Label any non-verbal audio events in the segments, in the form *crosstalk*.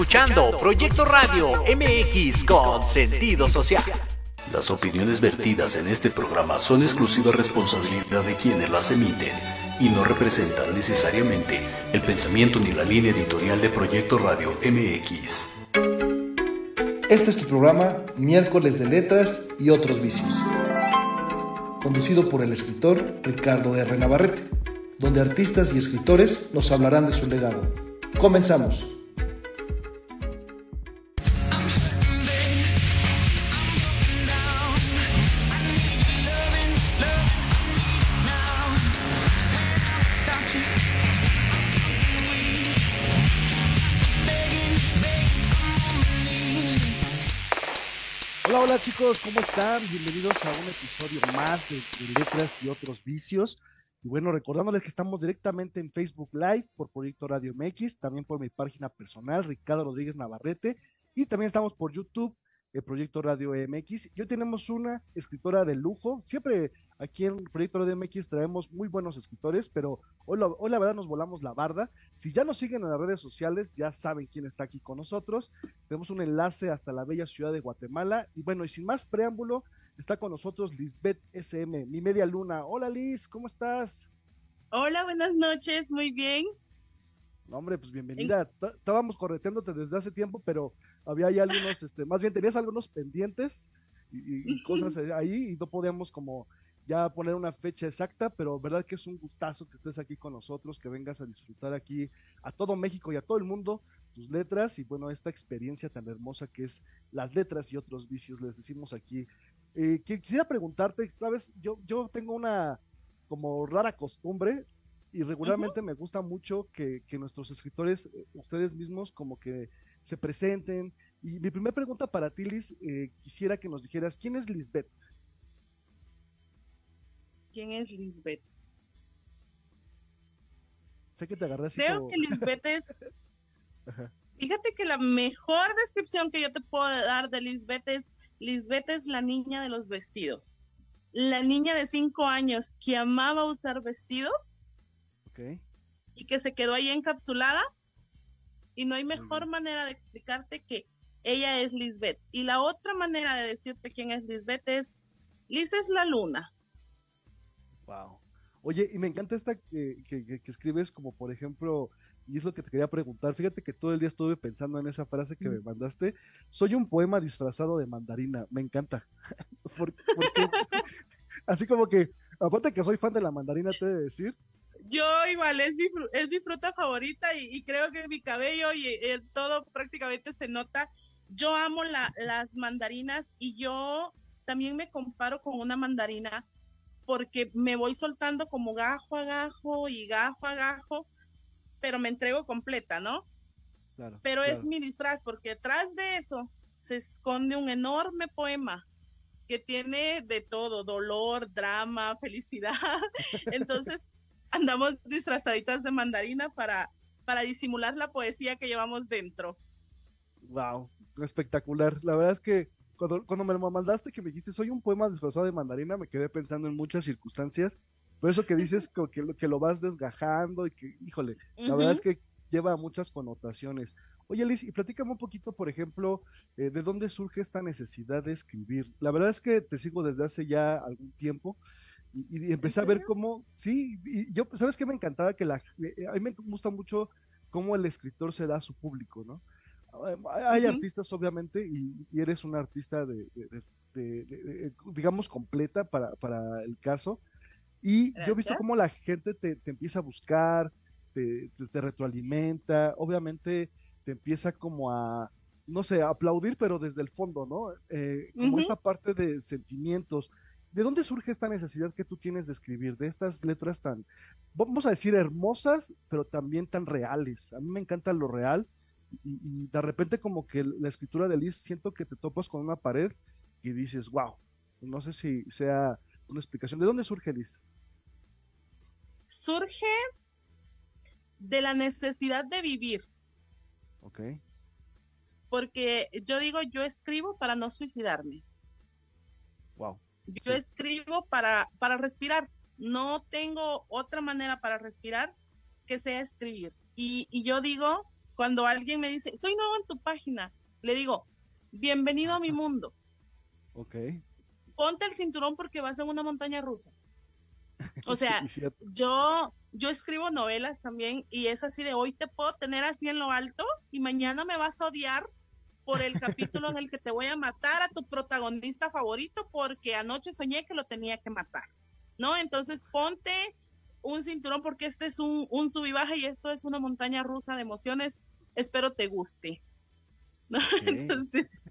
Escuchando Proyecto Radio MX con sentido social. Las opiniones vertidas en este programa son exclusiva responsabilidad de quienes las emiten y no representan necesariamente el pensamiento ni la línea editorial de Proyecto Radio MX. Este es tu programa Miércoles de Letras y otros vicios, conducido por el escritor Ricardo R. Navarrete, donde artistas y escritores nos hablarán de su legado. Comenzamos. Hola, chicos, ¿cómo están? Bienvenidos a un episodio más de, de Letras y otros vicios. Y bueno, recordándoles que estamos directamente en Facebook Live por Proyecto Radio MX, también por mi página personal, Ricardo Rodríguez Navarrete, y también estamos por YouTube, el Proyecto Radio MX. Y hoy tenemos una escritora de lujo. Siempre aquí en Proyecto Radio MX traemos muy buenos escritores, pero hoy, la verdad nos volamos la barda. Si ya nos siguen en las redes sociales, ya saben quién está aquí con nosotros. Tenemos un enlace hasta la bella ciudad de Guatemala. Y bueno, y sin más preámbulo, está con nosotros Lisbeth SM, mi media luna. Hola Liz, ¿cómo estás? Hola, buenas noches, muy bien. No, hombre, pues bienvenida. Estábamos correteándote desde hace tiempo, pero había algunos, este, más bien tenías algunos pendientes y, cosas ahí y no podíamos como ya poner una fecha exacta, pero verdad que es un gustazo que estés aquí con nosotros, que vengas a disfrutar aquí a todo México y a todo el mundo tus letras y bueno, esta experiencia tan hermosa que es las letras y otros vicios, les decimos aquí. Eh, quisiera preguntarte, sabes, yo, yo tengo una como rara costumbre y regularmente me gusta mucho que, que nuestros escritores, eh, ustedes mismos, como que se presenten. Y mi primera pregunta para ti, Liz, eh, quisiera que nos dijeras, ¿quién es Lisbeth? ¿Quién es Lisbeth? Sé que te agarré así Creo como- que Lisbeth es. *laughs* Ajá. Fíjate que la mejor descripción que yo te puedo dar de Lisbeth es: Lisbeth es la niña de los vestidos. La niña de cinco años que amaba usar vestidos Ok, y que se quedó ahí encapsulada. Y no hay mejor manera de explicarte que ella es Lisbeth. Y la otra manera de decirte quién es Lisbeth es: Liz es la luna. wow. Oye, y me encanta esta que, que- que- escribes como, por ejemplo, y es lo que te quería preguntar, fíjate que todo el día estuve pensando en esa frase que me mandaste, soy un poema disfrazado de mandarina, me encanta. *laughs* Porque, *laughs* así como que, aparte que soy fan de la mandarina, te he de decir, Yo igual, es mi, es mi fruta favorita y, y creo que mi cabello y todo prácticamente se nota. Yo amo la- las mandarinas y yo también me comparo con una mandarina porque me voy soltando como gajo a gajo y gajo a gajo, pero me entrego completa, ¿no? claro. Pero es mi disfraz porque detrás de eso se esconde un enorme poema que tiene de todo, dolor, drama, *laughs* felicidad. Entonces andamos disfrazaditas de mandarina para, para disimular la poesía que llevamos dentro. Wow, espectacular. La verdad es que cuando, cuando me lo mandaste, que me dijiste, soy un poema disfrazado de mandarina, me quedé pensando en muchas circunstancias. Por eso que dices *laughs* que, que, lo- que lo vas desgajando y que, híjole, la verdad es que lleva muchas connotaciones. Oye, Liz, y platícame un poquito, por ejemplo, eh, de dónde surge esta necesidad de escribir. La verdad es que te sigo desde hace ya algún tiempo y, y empecé a ver cómo, sí, y yo, ¿sabes qué me encantaba? Que la, eh, a mí me gusta mucho cómo el escritor se da a su público, ¿no? Hay- Hay Ujú. artistas, obviamente, y, y eres una artista de, de- de- de- de- digamos, completa para, para el caso. Y yo he visto Gracias. cómo la gente te, te empieza a buscar, te, te- te retroalimenta, obviamente te empieza como a, no sé, a aplaudir, pero desde el fondo, ¿no? Eh, como Ujú. esta parte de sentimientos. ¿De dónde surge esta necesidad que tú tienes de escribir, de estas letras tan, vamos a decir, hermosas, pero también tan reales? A mí me encanta lo real y, y de repente como que la escritura de Liz siento que te topas con una pared y dices, wow, no sé si sea una explicación. ¿De dónde surge Liz? Surge de la necesidad de vivir, Ok, porque yo digo, yo escribo para no suicidarme. wow. Yo escribo para, para respirar. No tengo otra manera para respirar que sea escribir. Y, y yo digo, cuando alguien me dice, soy nuevo en tu página, le digo, bienvenido a mi mundo. Ok. Ponte el cinturón porque vas en una montaña rusa. *laughs* O sea, yo, yo escribo novelas también y es así de hoy te puedo tener así en lo alto y mañana me vas a odiar por el capítulo en el que te voy a matar a tu protagonista favorito porque anoche soñé que lo tenía que matar. ¿No? Entonces ponte un cinturón porque este es un, un sub y baja y esto es una montaña rusa de emociones. Espero te guste. *laughs* Entonces.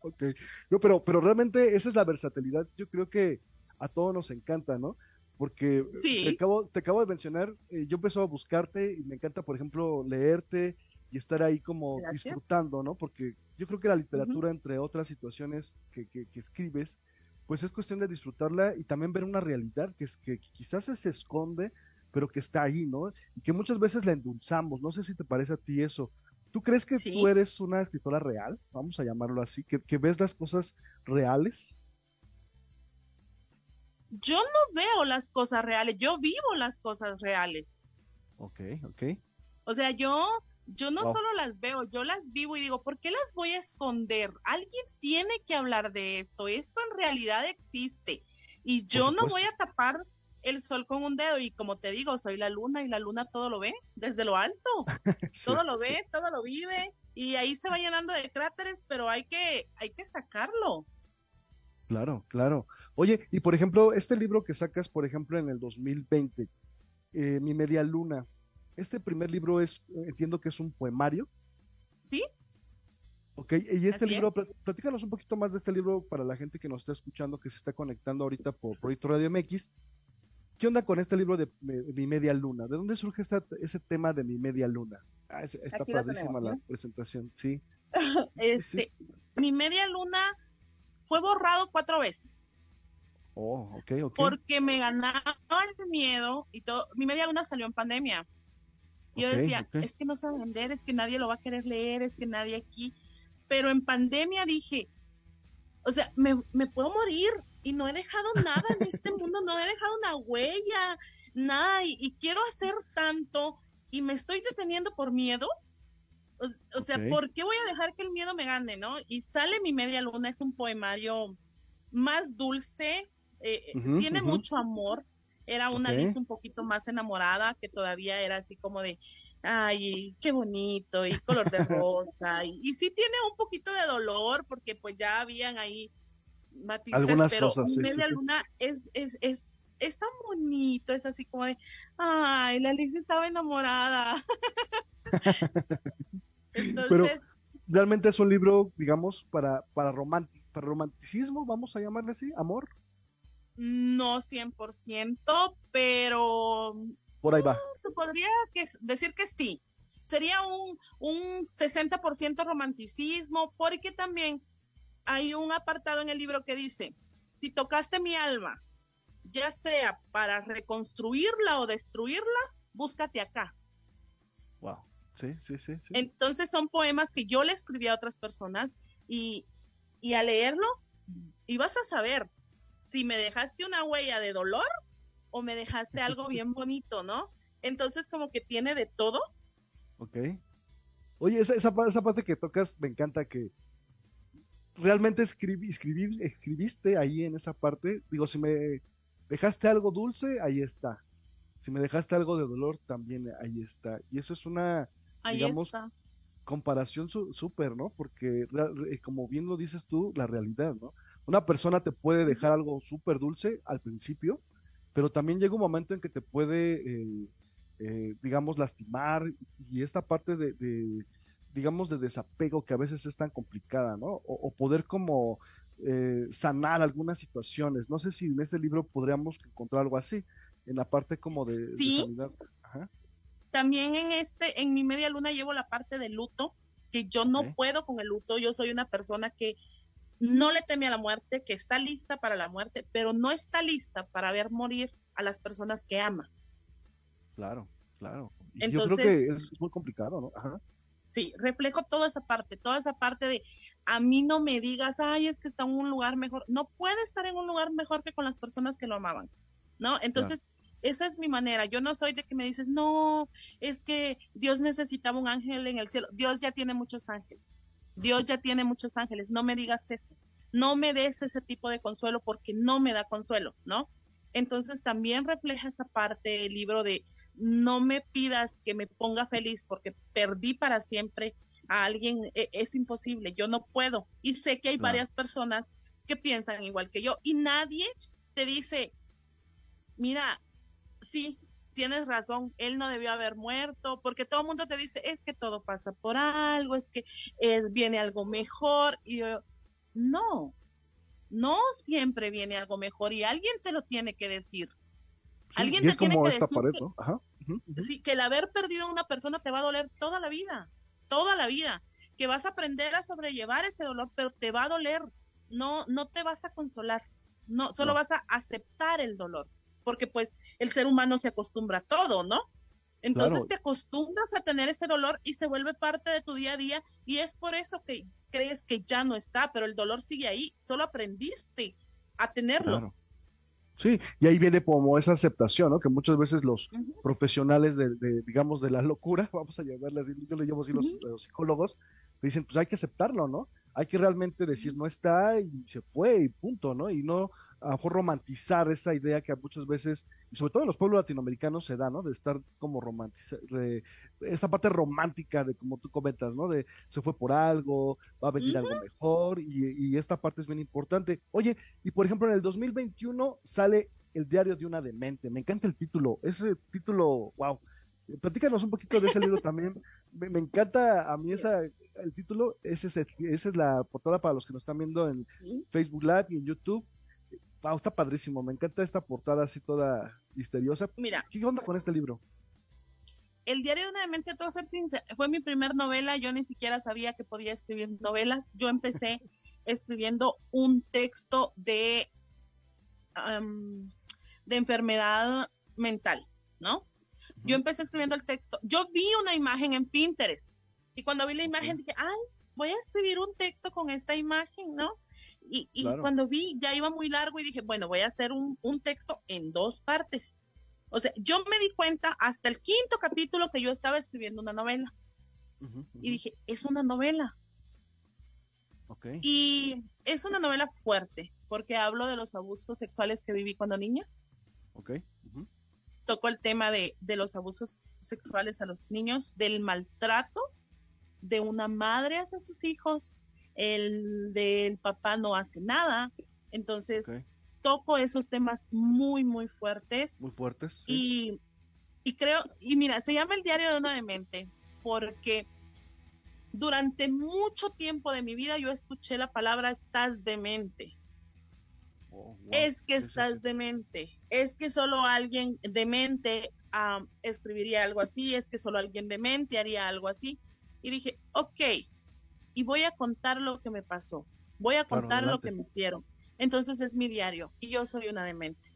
ok. No, pero, pero realmente esa es la versatilidad. Yo creo que a todos nos encanta, ¿no? Porque te, acabo, te acabo de mencionar, eh, yo empecé a buscarte y me encanta, por ejemplo, leerte y estar ahí como disfrutando, ¿no? Porque yo creo que la literatura, entre otras situaciones que, que, que, escribes, pues es cuestión de disfrutarla y también ver una realidad que, es, que quizás se esconde, pero que está ahí, ¿no? Y que muchas veces la endulzamos. No sé si te parece a ti eso. ¿Tú crees que tú eres una escritora real? Vamos a llamarlo así, que, ves las cosas reales. Yo no veo las cosas reales, yo vivo las cosas reales. Ok, ok. O sea, yo, yo no solo las veo, yo las vivo y digo, ¿por qué las voy a esconder? Alguien tiene que hablar de esto, esto en realidad existe. Y yo no voy a tapar el sol con un dedo y como te digo, soy la luna y la luna todo lo ve desde lo alto. *laughs* todo lo ve, todo lo vive y ahí se va llenando de cráteres, pero hay que hay que sacarlo. Claro, claro. Oye, y por ejemplo, este libro que sacas, por ejemplo, en el 2020, eh, Mi Media Luna, este primer libro es, entiendo que es un poemario. Sí. Ok, y este libro, platícanos un poquito más de este libro para la gente que nos está escuchando, que se está conectando ahorita por Proyecto Radio MX. ¿Qué onda con este libro de, Mi Media Luna? ¿De dónde surge ese tema de Mi Media Luna? Ah, está padrísima la presentación, *laughs* sí. este, Mi Media Luna fue borrado cuatro veces. Oh, ok, ok. Porque me ganaba el miedo y todo. Mi Media Luna salió en pandemia. Yo decía, es que no se va a vender, es que nadie lo va a querer leer, es que nadie aquí. Pero en pandemia dije, o sea, me, me puedo morir, y no he dejado *laughs* nada en este mundo, no he dejado una huella, nada, y, quiero hacer tanto y me estoy deteniendo por miedo. O, sea, ¿por qué voy a dejar que el miedo me gane, no? Y sale mi media luna, es un poemario más dulce, eh, tiene mucho amor. Era una okay. un poquito más enamorada, que todavía era así como de, ay, qué bonito, y color de *laughs* rosa. y, y sí tiene un poquito de dolor, porque pues ya habían ahí matices, Algunas pero cosas, media luna es, es, es, es tan bonito, es así como de, ay, la Alicia estaba enamorada. *laughs* Entonces, pero realmente es un libro, digamos, para, para, para romanticismo, vamos a llamarle así, amor. No 100%, pero... Por ahí va. Mm, se podría que, decir que sí. Sería un, un 60% romanticismo, porque también hay un apartado en el libro que dice, si tocaste mi alma, ya sea para reconstruirla o destruirla, búscate acá. Wow. Sí, sí, sí, sí. Entonces son poemas que yo le escribí a otras personas y, y a leerlo ibas a saber si me dejaste una huella de dolor o me dejaste algo *laughs* bien bonito, ¿no? Entonces como que tiene de todo. Ok. Oye, esa, esa, esa parte que tocas me encanta que realmente escribí, escribiste ahí en esa parte. Digo, si me dejaste algo dulce, ahí está. Si me dejaste algo de dolor, también ahí está. Y eso es una, digamos, comparación súper, ¿no? Porque, como bien lo dices tú, la realidad, ¿no? Una persona te puede dejar algo súper dulce al principio, pero también llega un momento en que te puede, eh, eh, digamos, lastimar. Y esta parte de digamos, de desapego que a veces es tan complicada, ¿no? O, poder como eh, sanar algunas situaciones. No sé si en este libro podríamos encontrar algo así, en la parte como de, sí. También en este, en mi media luna llevo la parte de luto, que yo no puedo con el luto, yo soy una persona que no le teme a la muerte, que está lista para la muerte, pero no está lista para ver morir a las personas que ama. Claro, claro. yo creo que es muy complicado, ¿no? Ajá. Sí, reflejo toda esa parte, toda esa parte de a mí no me digas, ay, es que está en un lugar mejor. No puede estar en un lugar mejor que con las personas que lo amaban, ¿no? Entonces, esa es mi manera. Yo no soy de que me dices, no, es que Dios necesitaba un ángel en el cielo. Dios ya tiene muchos ángeles. Dios ya tiene muchos ángeles. No me digas eso. No me des ese tipo de consuelo porque no me da consuelo, ¿no? Entonces también refleja esa parte el libro de no me pidas que me ponga feliz porque perdí para siempre a alguien. E, es imposible, yo no puedo. Y sé que hay varias personas que piensan igual que yo y nadie te dice, mira, sí, tienes razón, él no debió haber muerto, porque todo el mundo te dice, es que todo pasa por algo, es que es, viene algo mejor, y yo, no, no siempre viene algo mejor, y alguien te lo tiene que decir. alguien te tiene que decir que, Sí, que el haber perdido a una persona te va a doler toda la vida, toda la vida, que vas a aprender a sobrellevar ese dolor, pero te va a doler, no, no te vas a consolar, no, solo vas a aceptar el dolor porque pues el ser humano se acostumbra a todo, ¿no? Entonces te acostumbras a tener ese dolor y se vuelve parte de tu día a día y es por eso que crees que ya no está, pero el dolor sigue ahí, solo aprendiste a tenerlo. Sí, y ahí viene como esa aceptación, ¿no? Que muchas veces los profesionales de, digamos, de la locura, *laughs* vamos a llamarle así, yo le llamo así los, los, psicólogos, dicen, pues hay que aceptarlo, ¿no? Hay que realmente decir, no está y se fue y punto, ¿no? Y no, a mejor romantizar esa idea que muchas veces, y sobre todo en los pueblos latinoamericanos se da, ¿no? De estar como romantizar, esta parte romántica de como tú comentas, ¿no? De se fue por algo, va a venir algo mejor, y, esta parte es bien importante. Oye, y por ejemplo en el 2021 sale el diario de una demente, me encanta el título, ese título, wow. Platícanos un poquito de ese libro también. Me, encanta a mí esa, el título, ese es, esa es la portada para los que nos están viendo en Facebook Live y en YouTube Wow, está padrísimo. Me encanta esta portada así toda misteriosa. Mira. ¿Qué onda con este libro? El diario de una demente, todo ser sincero, fue mi primer novela. Yo ni siquiera sabía que podía escribir novelas. Yo empecé *laughs* escribiendo un texto de, de enfermedad mental, ¿no? Yo empecé escribiendo el texto. Yo vi una imagen en Pinterest y cuando vi la imagen dije, ay, voy a escribir un texto con esta imagen, ¿no? Y, cuando vi, ya iba muy largo y dije, bueno, voy a hacer un, texto en dos partes. O sea, yo me di cuenta hasta el quinto capítulo que yo estaba escribiendo una novela. Y dije, es una novela. Y es una novela fuerte, porque hablo de los abusos sexuales que viví cuando niña. Okay. Toco el tema de, de los abusos sexuales a los niños, del maltrato de una madre hacia sus hijos, el del papá no hace nada. Entonces, toco esos temas muy, muy fuertes. Muy fuertes. Y, y creo, y mira, se llama el diario de una demente, porque durante mucho tiempo de mi vida yo escuché la palabra estás demente. Oh, es que estás demente. Es que solo alguien demente escribiría algo así, es que solo alguien demente haría algo así. Y dije, ok, y voy a contar lo que me pasó, voy a contar lo que me hicieron. Entonces es mi diario y yo soy una demente.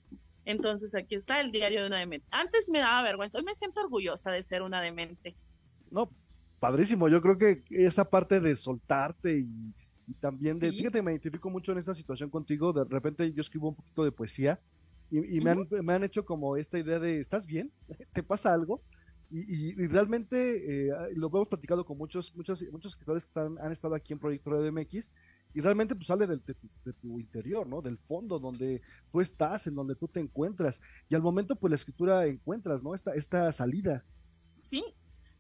Entonces aquí está el diario de una demente. Antes me daba vergüenza, hoy me siento orgullosa de ser una demente. No, padrísimo, yo creo que esa parte de soltarte y, también de, fíjate, me identifico mucho en esta situación contigo, de repente yo escribo un poquito de poesía y, me, han, me han hecho como esta idea de, ¿estás bien? *laughs* ¿Te pasa algo? Y, realmente eh, lo hemos platicado con muchos, muchos, muchos escritores que han estado aquí en Proyecto MX y realmente pues sale del, de, tu, interior, ¿no? Del fondo donde tú estás, en donde tú te encuentras. Y al momento pues la escritura encuentras, ¿no? Esta, esta salida. Sí,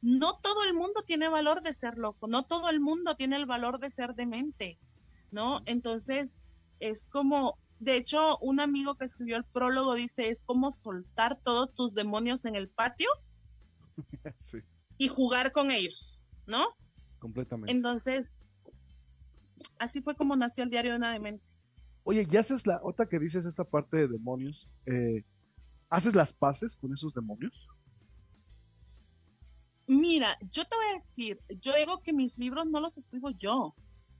no todo el mundo tiene valor de ser loco, no todo el mundo tiene el valor de ser demente, ¿no? Entonces es como, de hecho, un amigo que escribió el prólogo dice, es como soltar todos tus demonios en el patio *laughs* y jugar con ellos, ¿no? Completamente. Entonces, así fue como nació el diario de una demente. Oye, ¿ya haces la otra que dices esta parte de demonios? Eh, ¿Haces las paces con esos demonios? Mira, yo te voy a decir, yo digo que mis libros no los escribo yo,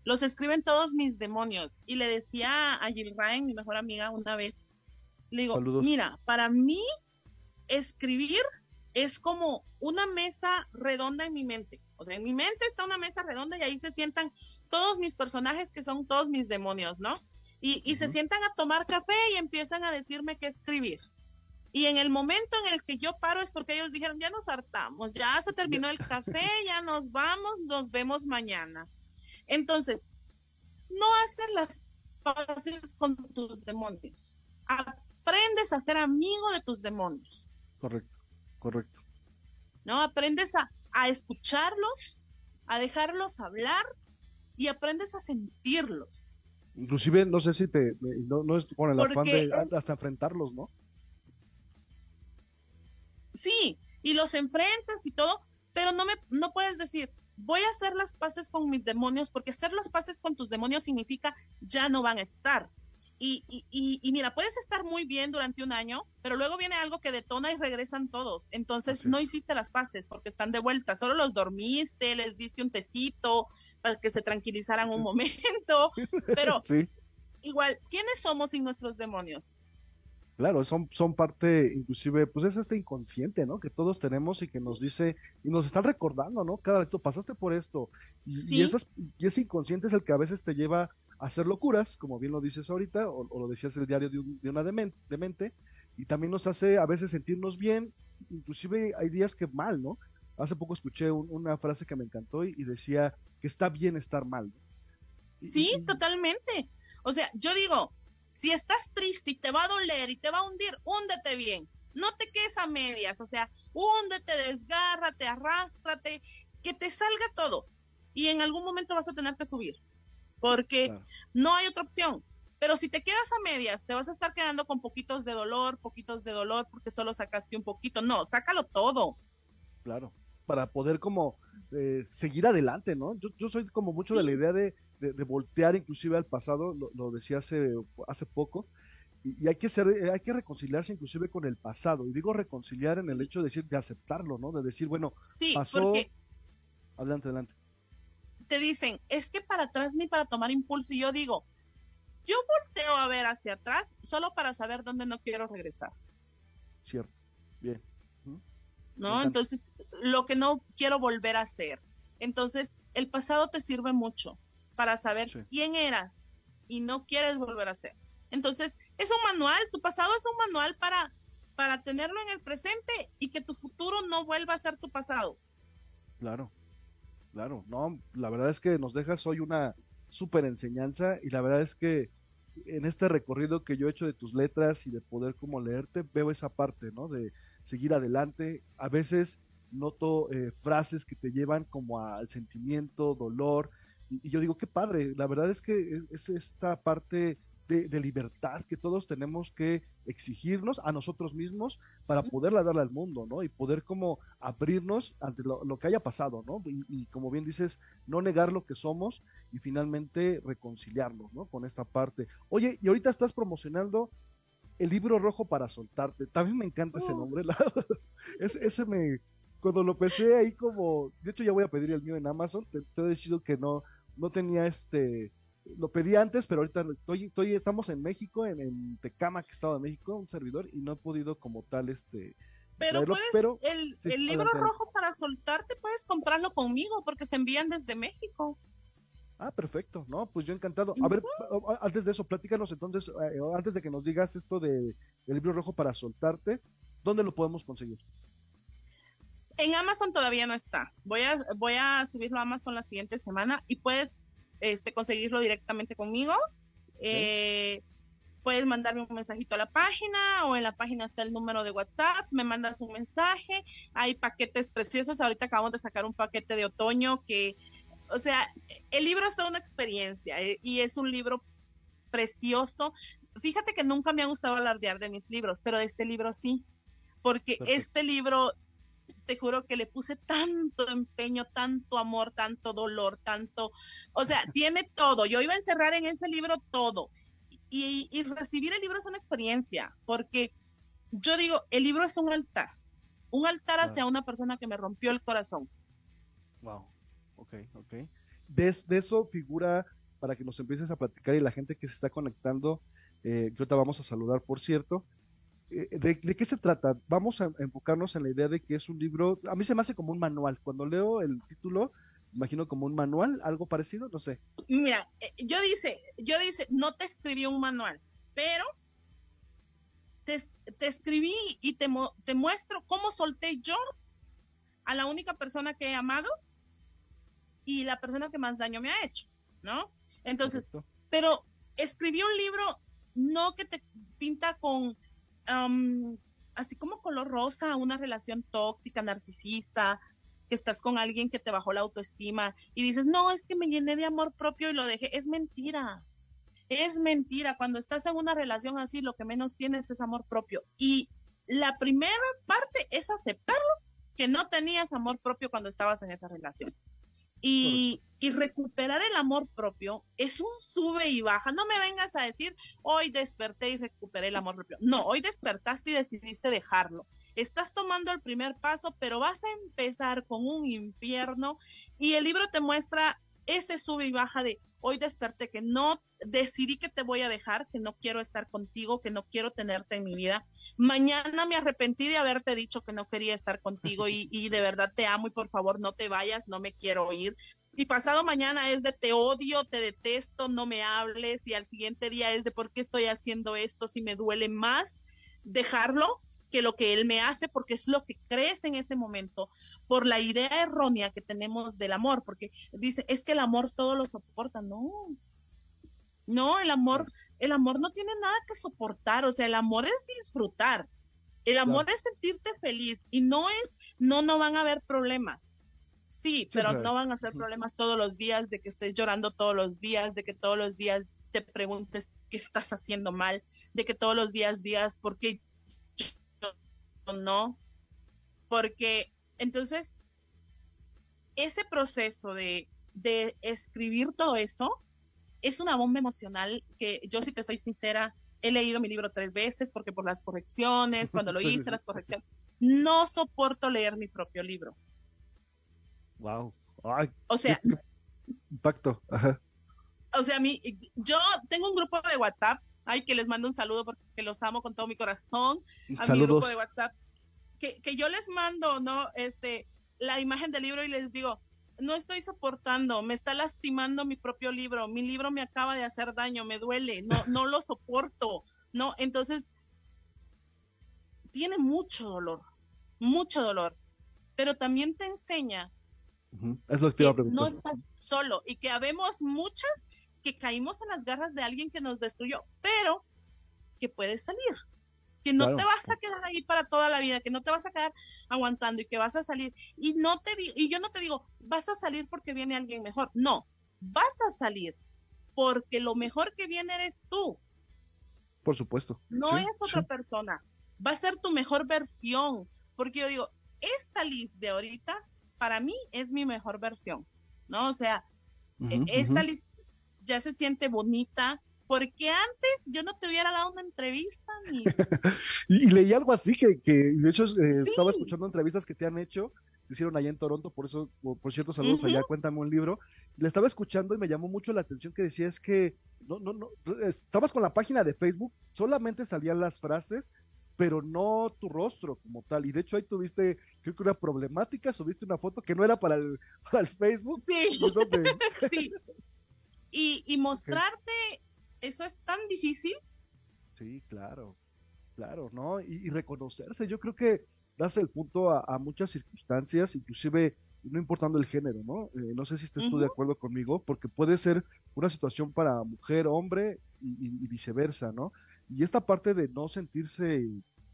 los escriben todos mis demonios. Y le decía a Jill Ryan, mi mejor amiga, una vez, le digo, mira, para mí escribir es como una mesa redonda en mi mente. O sea, en mi mente está una mesa redonda y ahí se sientan todos mis personajes que son todos mis demonios, ¿no? Y, se sientan a tomar café y empiezan a decirme qué escribir. Y en el momento en el que yo paro es porque ellos dijeron, ya nos hartamos, ya se terminó el café, ya nos vamos, nos vemos mañana. Entonces, no haces las paces con tus demonios. Aprendes a ser amigo de tus demonios. Correcto, correcto. ¿No? Aprendes a, a escucharlos, a dejarlos hablar y aprendes a sentirlos. Inclusive, no sé si te, no, no es con el afán de hasta enfrentarlos, ¿no? Sí, y los enfrentas y todo, pero no me, no puedes decir, voy a hacer las paces con mis demonios, porque hacer las paces con tus demonios significa ya no van a estar. Y, y, y, mira, puedes estar muy bien durante un año, pero luego viene algo que detona y regresan todos. Entonces no hiciste las paces porque están de vuelta. Solo los dormiste, les diste un tecito para que se tranquilizaran un *laughs* momento. Pero igual, ¿quiénes somos sin nuestros demonios? Claro, son, son parte, inclusive, pues es este inconsciente, ¿no? Que todos tenemos y que nos dice, y nos están recordando, ¿no? Cada tú pasaste por esto. Y, y, esas, y ese inconsciente es el que a veces te lleva a hacer locuras, como bien lo dices ahorita, o, lo decías el diario de, de una demente, y también nos hace a veces sentirnos bien, inclusive hay días que mal, ¿no? Hace poco escuché una frase que me encantó y, decía que está bien estar mal. Sí, totalmente. O sea, yo digo, si estás triste y te va a doler y te va a hundir, húndete bien. No te quedes a medias, o sea, húndete, desgárrate, arrástrate, que te salga todo. Y en algún momento vas a tener que subir, porque no hay otra opción. Pero si te quedas a medias, te vas a estar quedando con poquitos de dolor, poquitos de dolor, porque solo sacaste un poquito. No, sácalo todo. Claro, para poder como eh, seguir adelante, ¿no? Yo, yo soy como mucho de la idea de de, voltear inclusive al pasado, lo, decía hace, hace poco, y, hay que ser, hay que reconciliarse inclusive con el pasado. Y digo reconciliar en el hecho de decir, de aceptarlo, ¿no? De decir, bueno, pasó. Adelante, adelante. Te dicen, es que para atrás ni para tomar impulso. Y yo digo, yo volteo a ver hacia atrás solo para saber dónde no quiero regresar. Cierto, bien. ¿No? Entonces, lo que no quiero volver a hacer. Entonces, el pasado te sirve mucho para saber quién eras y no quieres volver a ser. Entonces, es un manual, tu pasado es un manual para, para tenerlo en el presente y que tu futuro no vuelva a ser tu pasado. Claro, claro, no, la verdad es que nos dejas hoy una súper enseñanza y la verdad es que en este recorrido que yo he hecho de tus letras y de poder como leerte, veo esa parte, ¿no? De seguir adelante. A veces noto eh, frases que te llevan como al sentimiento, dolor, y, yo digo, qué padre, la verdad es que es, esta parte de, libertad que todos tenemos que exigirnos a nosotros mismos para poderla darle al mundo, ¿no? Y poder como abrirnos ante lo, que haya pasado, ¿no? Y, como bien dices, no negar lo que somos y finalmente reconciliarnos, ¿no? Con esta parte. Oye, y ahorita estás promocionando el libro rojo para soltarte. También me encanta ese oh. nombre. *laughs* ese, me, cuando lo pensé ahí como, de hecho ya voy a pedir el mío en Amazon, te, te he decidido que no, no tenía este, lo pedí antes, pero ahorita estoy, estoy estamos en México, en, en Tecama, que Estado de México, un servidor, y no he podido como tal este pero puedes, el, el libro rojo para soltarte puedes comprarlo conmigo porque se envían desde México. Ah, perfecto, no, pues yo encantado. A ver, antes de eso, platícanos entonces, eh, antes de que nos digas esto de, del libro rojo para soltarte, ¿dónde lo podemos conseguir? En Amazon todavía no está. Voy a, voy a subirlo a Amazon la siguiente semana y puedes este, conseguirlo directamente conmigo. Eh, puedes mandarme un mensajito a la página o en la página está el número de WhatsApp, me mandas un mensaje, hay paquetes preciosos, ahorita acabamos de sacar un paquete de otoño que, o sea, el libro es toda una experiencia eh, y es un libro precioso. Fíjate que nunca me ha gustado alardear de mis libros, pero este libro sí, porque este libro te juro que le puse tanto empeño, tanto amor, tanto dolor, tanto, o sea, *laughs* tiene todo. Yo iba a encerrar en ese libro todo. Y, recibir el libro es una experiencia, porque yo digo, el libro es un altar, un altar hacia una persona que me rompió el corazón. Wow, ok, ok. De, de eso figura, para que nos empieces a platicar y la gente que se está conectando, eh, yo te vamos a saludar, por cierto, eh, ¿De, qué se trata? Vamos a enfocarnos en la idea de que es un libro, a mí se me hace como un manual. Cuando leo el título, imagino como un manual, algo parecido, no sé. Mira, eh, yo dice, yo dice, no te escribí un manual, pero te, te escribí y te, te muestro cómo solté yo a la única persona que he amado y la persona que más daño me ha hecho, ¿no? Entonces, pero escribí un libro no que te pinta con, así como color rosa, una relación tóxica, narcisista, que estás con alguien que te bajó la autoestima y dices, no, es que me llené de amor propio y lo dejé. Es mentira. Es mentira. Cuando estás en una relación así, lo que menos tienes es amor propio. Y la primera parte es aceptarlo, que no tenías amor propio cuando estabas en esa relación. Y, recuperar el amor propio es un sube y baja. No me vengas a decir, hoy desperté y recuperé el amor propio. No, hoy despertaste y decidiste dejarlo. Estás tomando el primer paso, pero vas a empezar con un infierno y el libro te muestra ese sube y baja de hoy desperté que no decidí que te voy a dejar, que no quiero estar contigo, que no quiero tenerte en mi vida. Mañana me arrepentí de haberte dicho que no quería estar contigo y, y de verdad te amo y por favor no te vayas, no me quiero ir. Y pasado mañana es de te odio, te detesto, no me hables y al siguiente día es de por qué estoy haciendo esto si me duele más dejarlo que lo que él me hace, porque es lo que crees en ese momento, por la idea errónea que tenemos del amor, porque dice, es que el amor todo lo soporta, no. No, el amor, el amor no tiene nada que soportar, o sea, el amor es disfrutar. El amor es sentirte feliz y no es, no, no van a haber problemas. Sí, pero no van a ser problemas todos los días, de que estés llorando todos los días, de que todos los días te preguntes qué estás haciendo mal, de que todos los días digas por qué no, porque entonces ese proceso de, de escribir todo eso es una bomba emocional que yo, si te soy sincera, he leído mi libro tres veces porque por las correcciones, cuando lo *laughs* hice, las correcciones, no soporto leer mi propio libro. Wow. o sea, impacto. O sea, mi, yo tengo un grupo de WhatsApp Ay, que les mando un saludo porque los amo con todo mi corazón. A mi grupo de WhatsApp. Que, que yo les mando, ¿no? Este, la imagen del libro y les digo, no estoy soportando, me está lastimando mi propio libro, mi libro me acaba de hacer daño, me duele, no, *laughs* no lo soporto, ¿no? Entonces, tiene mucho dolor, mucho dolor, pero también te enseña que, no estás solo y que habemos muchas que caímos en las garras de alguien que nos destruyó, pero que puedes salir, que no te vas a quedar ahí para toda la vida, que no te vas a quedar aguantando y que vas a salir. Y no te y yo no te digo, vas a salir porque viene alguien mejor. No, vas a salir porque lo mejor que viene eres tú. Por supuesto. No es otra persona. Va a ser tu mejor versión. Porque yo digo, esta Liz de ahorita, para mí es mi mejor versión. ¿No? O sea, e, esta Liz ya se siente bonita, porque antes yo no te hubiera dado una entrevista ni... *laughs* y, leí algo así que, que de hecho eh, estaba escuchando entrevistas que te han hecho, que hicieron allá en Toronto, por eso, por, cierto, saludos allá, cuéntame un libro. Le estaba escuchando y me llamó mucho la atención que decía es que no, no, no, estabas con la página de Facebook, solamente salían las frases, pero no tu rostro como tal. Y de hecho ahí tuviste, creo que una problemática, subiste una foto que no era para el, *laughs* para el Facebook. Sí. *laughs* sí y, mostrarte, eso es tan difícil. Sí, claro, claro, ¿no? Y, reconocerse, yo creo que das el punto a, muchas circunstancias, inclusive no importando el género, ¿no? Eh, no sé si estés tú de acuerdo conmigo, porque puede ser una situación para mujer, hombre y, viceversa, ¿no? Y esta parte de no sentirse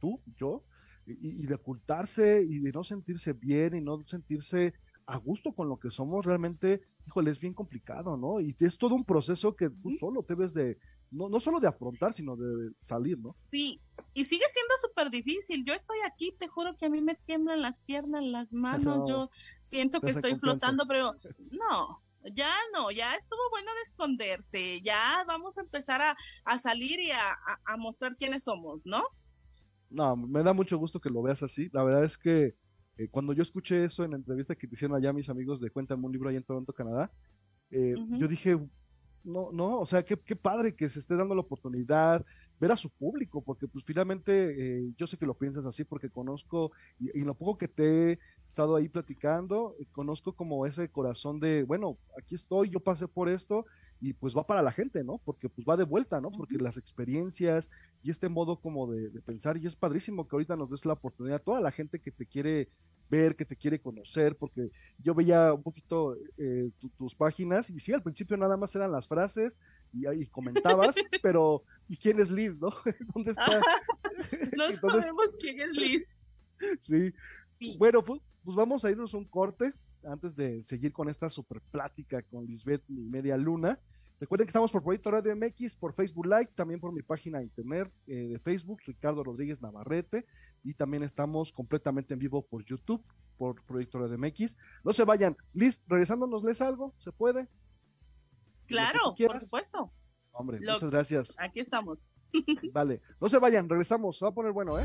tú, yo, y, de ocultarse y de no sentirse bien y no sentirse a gusto con lo que somos, realmente, híjole, es bien complicado, ¿no? Y es todo un proceso que tú solo debes de, no, no solo de afrontar, sino de salir, ¿no? Sí, y sigue siendo súper difícil. Yo estoy aquí, te juro que a mí me tiemblan las piernas, las *laughs* manos, yo siento que estoy flotando, pero no, ya no, ya estuvo bueno de esconderse, ya vamos a empezar a, salir y a, a, mostrar quiénes somos, ¿no? No, me da mucho gusto que lo veas así. La verdad es que eh, cuando yo escuché eso en la entrevista que te hicieron allá mis amigos de Cuéntame un libro allá en Toronto, Canadá, eh, yo dije, no, no, o sea, qué, qué, padre que se esté dando la oportunidad, ver a su público, porque pues finalmente eh, yo sé que lo piensas así porque conozco, y, lo poco que te he estado ahí platicando, conozco como ese corazón de, bueno, aquí estoy, yo pasé por esto, y pues va para la gente, ¿no? Porque pues va de vuelta, ¿no? Porque las experiencias y este modo como de, pensar, y es padrísimo que ahorita nos des la oportunidad, toda la gente que te quiere ver, que te quiere conocer, porque yo veía un poquito eh, tus páginas y sí, al principio nada más eran las frases y, comentabas, *laughs* pero ¿y quién es Liz, no? *laughs* ¿Dónde está? *laughs* no sabemos quién es Liz. Sí. Bueno, pues, pues vamos a irnos un corte antes de seguir con esta super plática con Lisbeth y Media Luna. Recuerden que estamos por Proyecto Radio MX, por Facebook Live, también por mi página de internet eh, de Facebook, Ricardo Rodríguez Navarrete, y también estamos completamente en vivo por YouTube, por Proyecto Radio MX. No se vayan. Liz, regresándonos, ¿les algo? ¿Se puede? Claro, por supuesto. Hombre, muchas gracias. Aquí estamos. Vale, no se vayan, regresamos. Se va a poner bueno, ¿eh?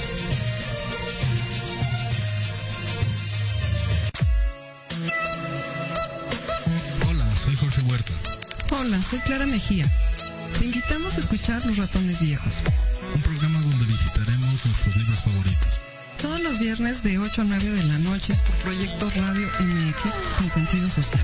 Hola, soy Clara Mejía. Te invitamos a escuchar Los Ratones Viejos. Un programa donde visitaremos nuestros libros favoritos. Todos los viernes de 8 a 9 de la noche por Proyecto Radio MX con sentido social.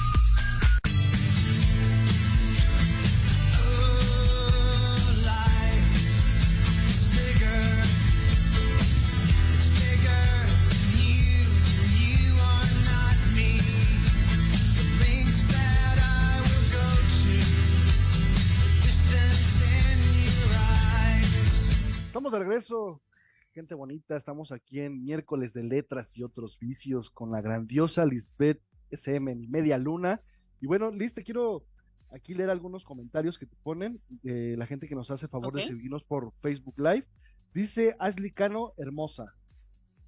Gente bonita. Estamos aquí en miércoles de letras y otros vicios con la grandiosa Lisbeth SM en Media Luna. Y bueno, Liz, te quiero aquí leer algunos comentarios que te ponen de la gente que nos hace favor de seguirnos por Facebook Live. Dice Ashley Cano, hermosa.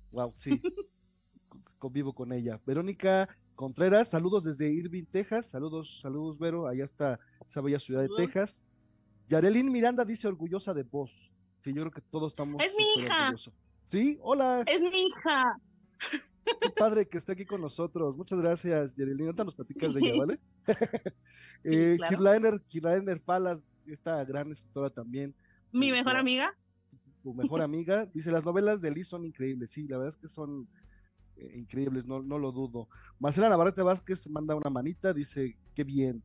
Wow, sí. *laughs* Convivo con ella. Verónica Contreras, saludos desde Irving, Texas. Saludos, saludos, Vero. Allá está esa bella ciudad de Texas. Yarelín Miranda dice orgullosa de vos. Sí, yo creo que todos estamos. Es mi hija. Sí, hola. Es mi hija. Qué padre que esté aquí con nosotros. Muchas gracias, Yerilina. Ahorita nos platicas de ella, ¿vale? *laughs* *laughs* eh, claro. Falas, esta gran escritora también. Mi mejor amiga. Tu mejor amiga. Dice, las novelas de Liz son increíbles. Sí, la verdad es que son eh, increíbles, no, no lo dudo. Marcela Navarrete Vázquez manda una manita, dice, qué bien.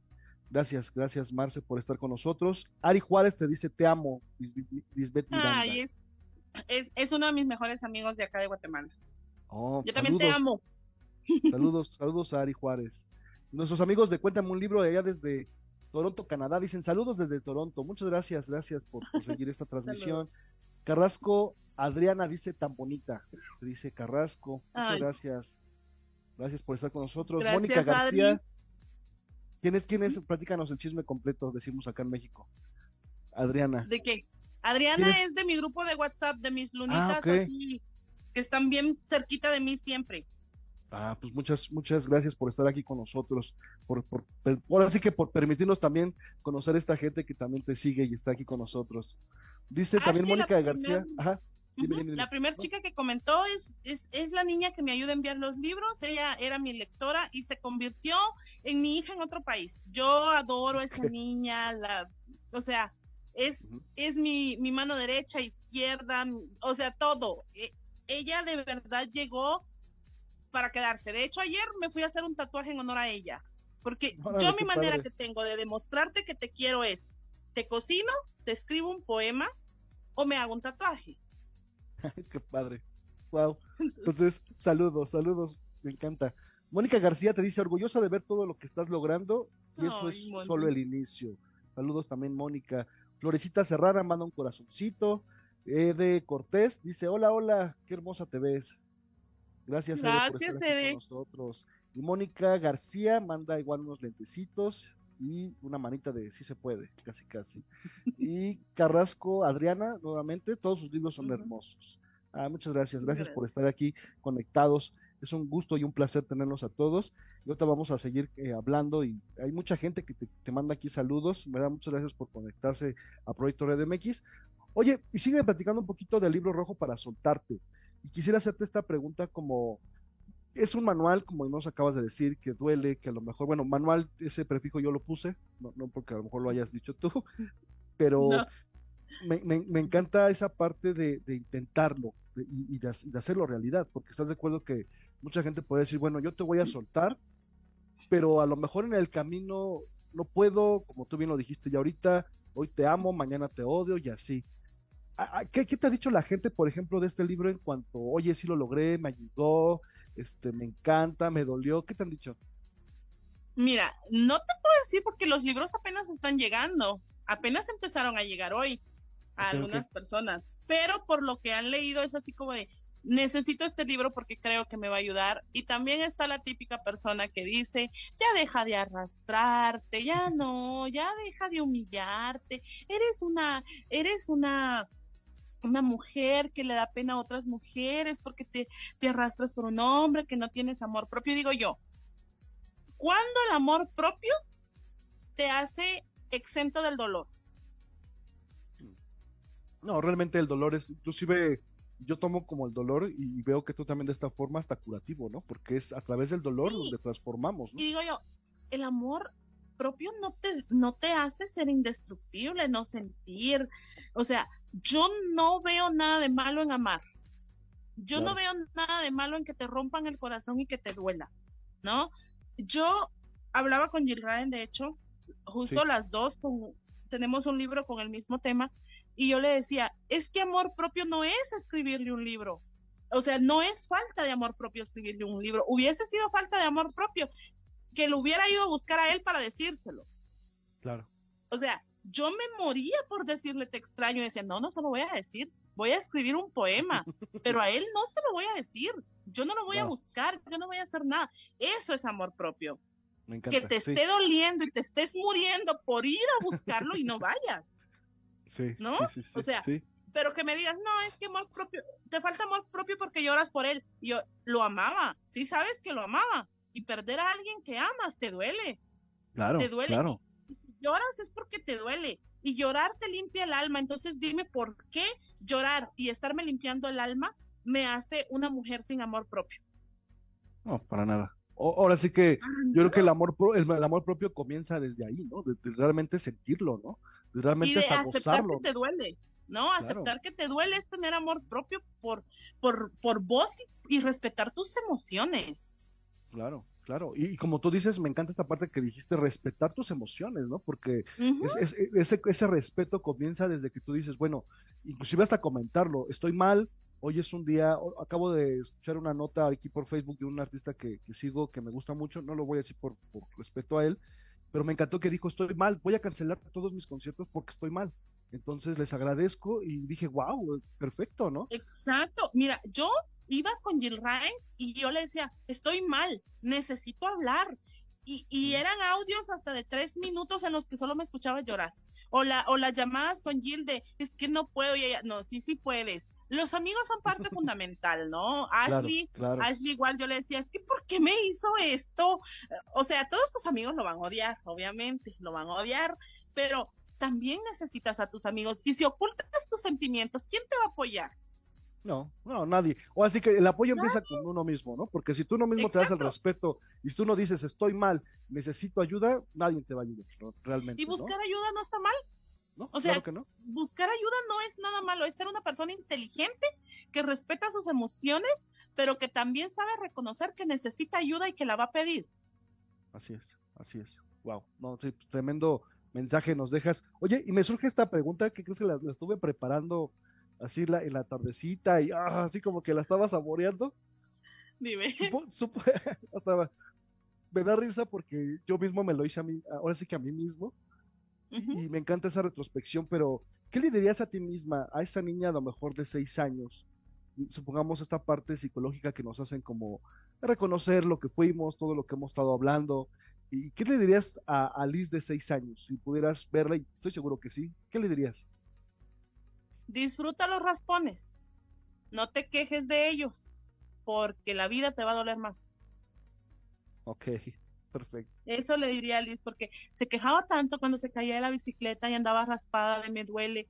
Gracias, gracias Marce por estar con nosotros. Ari Juárez te dice te amo, Lisbeth Miranda. Ay, es, es, uno de mis mejores amigos de acá de Guatemala. Oh, Yo también te amo. *laughs* Saludos, saludos a Ari Juárez. Nuestros amigos de Cuéntame un libro de allá desde Toronto, Canadá, dicen saludos desde Toronto. Muchas gracias, gracias por, *laughs* seguir esta transmisión. Carrasco, Adriana dice tan bonita, dice Carrasco. Muchas gracias. Gracias por estar con nosotros. Mónica García. ¿Quién es? ¿Quién es? Platícanos el chisme completo, decimos acá en México. Adriana. ¿De qué? Adriana es? de mi grupo de WhatsApp, de mis lunitas, ah, así, que están bien cerquita de mí siempre. Ah, pues muchas, muchas gracias por estar aquí con nosotros, por, por, por, que por permitirnos también conocer a esta gente que también te sigue y está aquí con nosotros. Dice también Mónica García, ajá, La primera chica que comentó es, es, es la niña que me ayuda a enviar los libros. Ella era mi lectora y se convirtió en mi hija en otro país. Yo adoro a esa niña, la, o sea, es, es mi, mi mano derecha, izquierda, o sea, todo. E, ella de verdad llegó para quedarse. De hecho, ayer me fui a hacer un tatuaje en honor a ella. Porque yo mi manera que tengo de demostrarte que te quiero es, te cocino, te escribo un poema o me hago un tatuaje. *laughs* Qué padre. Wow. Entonces, saludos, saludos. Me encanta. Mónica García te dice orgullosa de ver todo lo que estás logrando y eso es solo el inicio. Saludos también, Mónica. Florecita Serrana manda un corazoncito. Ede Cortés dice, hola, hola, qué hermosa te ves. Gracias, Gracias por estar con nosotros. Y Mónica García manda igual unos lentecitos y una manita de sí se puede, casi casi. Y Carrasco Adriana, nuevamente, todos sus libros son hermosos. Ah, muchas gracias, gracias por estar aquí conectados. Es un gusto y un placer tenerlos a todos. Y ahorita vamos a seguir eh, hablando y hay mucha gente que te, manda aquí saludos. ¿verdad? Muchas gracias por conectarse a Proyecto Red MX. Oye, y sigue platicando un poquito del libro rojo para soltarte. Y quisiera hacerte esta pregunta como, es un manual, como nos acabas de decir, que duele, que a lo mejor, bueno, manual, ese prefijo yo lo puse, no, no porque a lo mejor lo hayas dicho tú, *laughs* pero me, me, encanta esa parte de, de intentarlo y, de, y, de, hacerlo realidad, porque estás de acuerdo que mucha gente puede decir, bueno, yo te voy a soltar, pero a lo mejor en el camino no puedo, como tú bien lo dijiste ya ahorita, hoy te amo, mañana te odio y así. ¿Qué, te ha dicho la gente, por ejemplo, de este libro en cuanto, oye, sí lo logré, me ayudó, este, me encanta, me dolió? ¿Qué te han dicho? Mira, no te puedo decir porque los libros apenas están llegando, apenas empezaron a llegar hoy a algunas personas, pero por lo que han leído es así como de, necesito este libro porque creo que me va a ayudar. Y también está la típica persona que dice, ya deja de arrastrarte, ya no, ya deja de humillarte, eres una, eres una una mujer que le da pena a otras mujeres porque te, te arrastras por un hombre que no tienes amor propio. Digo yo, ¿cuándo el amor propio te hace exento del dolor? No, realmente el dolor es, inclusive yo tomo como el dolor y veo que tú también de esta forma está curativo, ¿no? Porque es a través del dolor donde transformamos. Y digo yo, el amor propio no te, no te hace ser indestructible, no sentir. O sea, yo no veo nada de malo en amar. Yo no veo nada de malo en que te rompan el corazón y que te duela, ¿no? Yo hablaba con Jill Ryan, de hecho, justo las dos con, tenemos un libro con el mismo tema y yo le decía, es que amor propio no es escribirle un libro. O sea, no es falta de amor propio escribirle un libro. Hubiese sido falta de amor propio que lo hubiera ido a buscar a él para decírselo. Claro. O sea, yo me moría por decirle te extraño y decía, no, no se lo voy a decir. Voy a escribir un poema, *laughs* pero a él no se lo voy a decir. Yo no lo voy a buscar, yo no voy a hacer nada. Eso es amor propio. Me encanta, que te esté doliendo y te estés muriendo por ir a buscarlo y no vayas. *laughs* Sí. ¿No? Sí, o sea, pero que me digas, no, es que amor propio, te falta amor propio porque lloras por él. yo lo amaba, sí sabes que lo amaba. Y perder a alguien que amas te duele. Claro. Te duele. Claro. lloras es porque te duele. Y llorar te limpia el alma. Entonces dime por qué llorar y estarme limpiando el alma me hace una mujer sin amor propio. No, para nada. ahora sí que yo creo que el amor, el amor propio comienza desde ahí, ¿no? De, realmente sentirlo, ¿no? De realmente y de aceptar que te duele, ¿no? Aceptar que te duele es tener amor propio por, por, por vos y, respetar tus emociones. Claro, claro. Y, como tú dices, me encanta esta parte que dijiste, respetar tus emociones, ¿no? Porque ese, ese respeto comienza desde que tú dices, bueno, inclusive hasta comentarlo, estoy mal, hoy es un día, acabo de escuchar una nota aquí por Facebook de un artista que, sigo, que me gusta mucho, no lo voy a decir por, respeto a él, pero me encantó que dijo, estoy mal, voy a cancelar todos mis conciertos porque estoy mal. Entonces les agradezco y dije, wow, perfecto, ¿no? Exacto. Mira, yo iba con Jill Ryan y yo le decía, estoy mal, necesito hablar. Y, y, eran audios hasta de tres minutos en los que solo me escuchaba llorar. O, la, o las llamadas con Jill de, es que no puedo, y ella, no, sí, sí puedes los amigos son parte *laughs* fundamental, ¿no? Ashley, Ashley igual yo le decía, es que ¿por qué me hizo esto? O sea, todos tus amigos lo van a odiar, obviamente, lo van a odiar, pero también necesitas a tus amigos y si ocultas tus sentimientos, ¿quién te va a apoyar? No, no, nadie. O así que el apoyo empieza con uno mismo, ¿no? Porque si tú no mismo te das el respeto y si tú no dices estoy mal, necesito ayuda, nadie te va a ayudar, realmente. Y buscar ayuda no está mal. ¿No? O sea, claro que no. buscar ayuda no es nada malo, es ser una persona inteligente que respeta sus emociones, pero que también sabe reconocer que necesita ayuda y que la va a pedir. Así es, así es. Wow, no, sí, pues, tremendo mensaje nos dejas. Oye, y me surge esta pregunta que crees que la, la estuve preparando así la, en la tardecita y ah, así como que la estaba saboreando. Dime. Supo, supo, *laughs* hasta me da risa porque yo mismo me lo hice a mí, ahora sí que a mí mismo. Y me encanta esa retrospección, pero ¿qué le dirías a ti misma, a esa niña a lo mejor de seis años? Supongamos esta parte psicológica que nos hacen como reconocer lo que fuimos, todo lo que hemos estado hablando. ¿Y qué le dirías a, a Liz de seis años? Si pudieras verla, y estoy seguro que sí, ¿qué le dirías? Disfruta los raspones. No te quejes de ellos, porque la vida te va a doler más. Ok, *laughs* perfecto. Eso le diría a Liz, porque se quejaba tanto cuando se caía de la bicicleta y andaba raspada de me duele.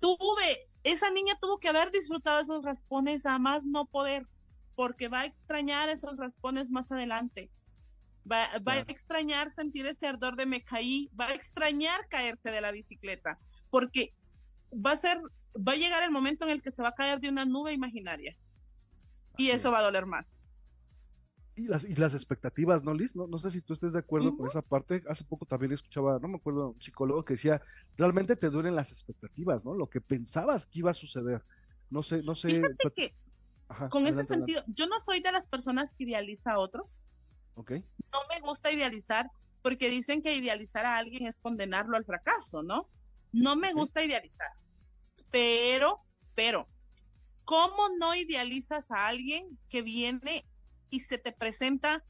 Tuve, esa niña tuvo que haber disfrutado esos raspones a más no poder, porque va a extrañar esos raspones más adelante. Va, va a extrañar sentir ese ardor de me caí, va a extrañar caerse de la bicicleta, porque va a ser, va a llegar el momento en el que se va a caer de una nube imaginaria. Y eso es. va a doler más. Y las, y las expectativas, ¿no, Liz? No, no sé si tú estés de acuerdo con esa parte. Hace poco también escuchaba, no me acuerdo, un psicólogo que decía, realmente te duelen las expectativas, ¿no? Lo que pensabas que iba a suceder. No sé, no sé. Fíjate que Ajá, con ese adelante. sentido, yo no soy de las personas que idealiza a otros. Ok, No me gusta idealizar porque dicen que idealizar a alguien es condenarlo al fracaso, ¿no? No me gusta idealizar. Pero, pero, ¿cómo no idealizas a alguien que viene y se te presenta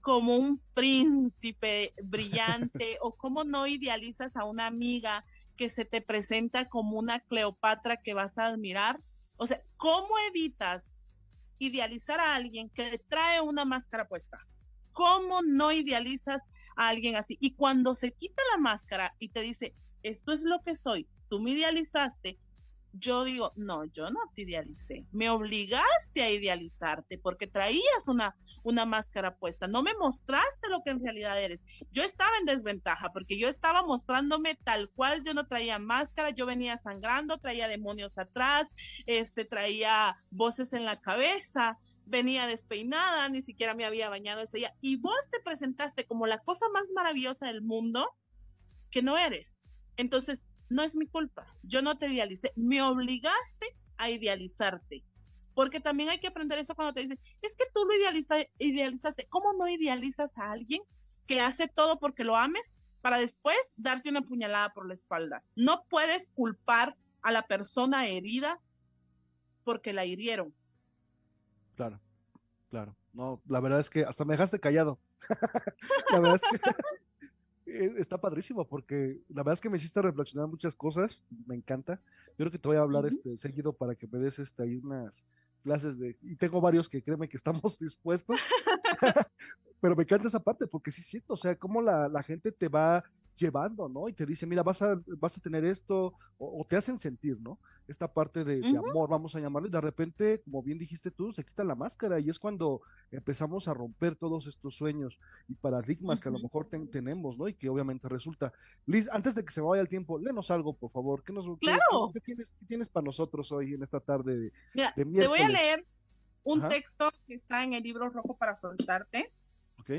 como un príncipe brillante? *laughs* ¿O cómo no idealizas a una amiga que se te presenta como una Cleopatra que vas a admirar? O sea, ¿cómo evitas idealizar a alguien que trae una máscara puesta? ¿Cómo no idealizas a alguien así? Y cuando se quita la máscara y te dice, esto es lo que soy, tú me idealizaste, yo digo, no, yo no te idealicé, me obligaste a idealizarte porque traías una, una máscara puesta, no me mostraste lo que en realidad eres. Yo estaba en desventaja porque yo estaba mostrándome tal cual, yo no traía máscara, yo venía sangrando, traía demonios atrás, este, traía voces en la cabeza, venía despeinada, ni siquiera me había bañado ese día, y vos te presentaste como la cosa más maravillosa del mundo que no eres. Entonces, no es mi culpa, yo no te idealicé, me obligaste a idealizarte. Porque también hay que aprender eso cuando te dicen, es que tú lo idealiza, idealizaste. ¿Cómo no idealizas a alguien que hace todo porque lo ames para después darte una puñalada por la espalda? No puedes culpar a la persona herida porque la hirieron. claro, claro. No, la verdad es que hasta me dejaste callado. *laughs* la verdad es que está padrísimo porque la verdad es que me hiciste reflexionar muchas cosas, me encanta. Yo creo que te voy a hablar este seguido para que me des este, ahí unas clases de, y tengo varios que créeme que estamos *laughs* dispuestos, *laughs* pero me encanta esa parte porque sí es cierto, o sea, cómo la, la gente te va llevando, ¿no? Y te dice, mira, vas a, vas a tener esto, o, o te hacen sentir, ¿no? Esta parte de, amor, vamos a llamarlo, y de repente, como bien dijiste tú, se quita la máscara y es cuando empezamos a romper todos estos sueños y paradigmas que a lo mejor ten- tenemos, ¿no? Y que obviamente resulta. Liz, antes de que se me vaya el tiempo, léenos algo, por favor. ¿Qué, nos, Claro. qué, qué tienes, qué tienes para nosotros hoy en esta tarde? de- Mira, de te voy a leer un Ajá. texto que está en el libro rojo para soltarte. ¿Ok?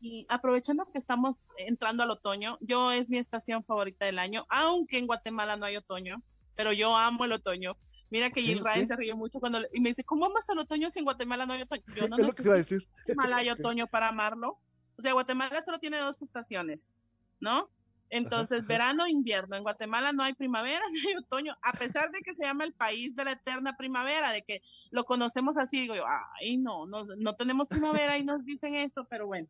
Y aprovechando que estamos entrando al otoño, yo es mi estación favorita del año, aunque en Guatemala no hay otoño, pero yo amo el otoño. Mira que Israel ok. se rió mucho cuando le- y me dice, ¿cómo amas el otoño si en Guatemala no hay otoño? Yo *laughs* no iba a necesito decir. Guatemala hay *laughs* otoño para amarlo. O sea, Guatemala solo tiene dos estaciones, ¿no? Entonces, ajá. verano, invierno. En Guatemala no hay primavera *laughs* ni hay otoño, a pesar de que se llama el país de la eterna primavera, de que lo conocemos así, digo yo, ay, no, no, no tenemos primavera y nos dicen eso, pero bueno.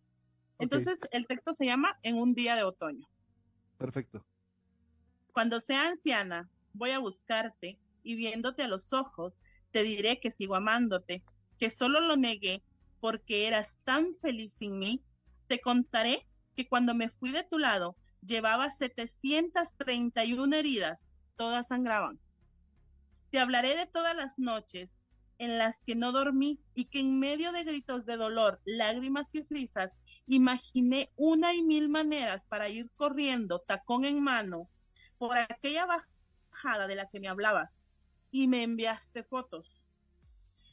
Entonces, el texto se llama En un día de otoño. Perfecto. Cuando sea anciana, voy a buscarte y viéndote a los ojos, te diré que sigo amándote, que solo lo negué porque eras tan feliz sin mí. Te contaré que cuando me fui de tu lado, llevaba 731 heridas, todas sangraban. Te hablaré de todas las noches en las que no dormí y que en medio de gritos de dolor, lágrimas y risas, imaginé una y mil maneras para ir corriendo, tacón en mano, por aquella bajada de la que me hablabas y me enviaste fotos.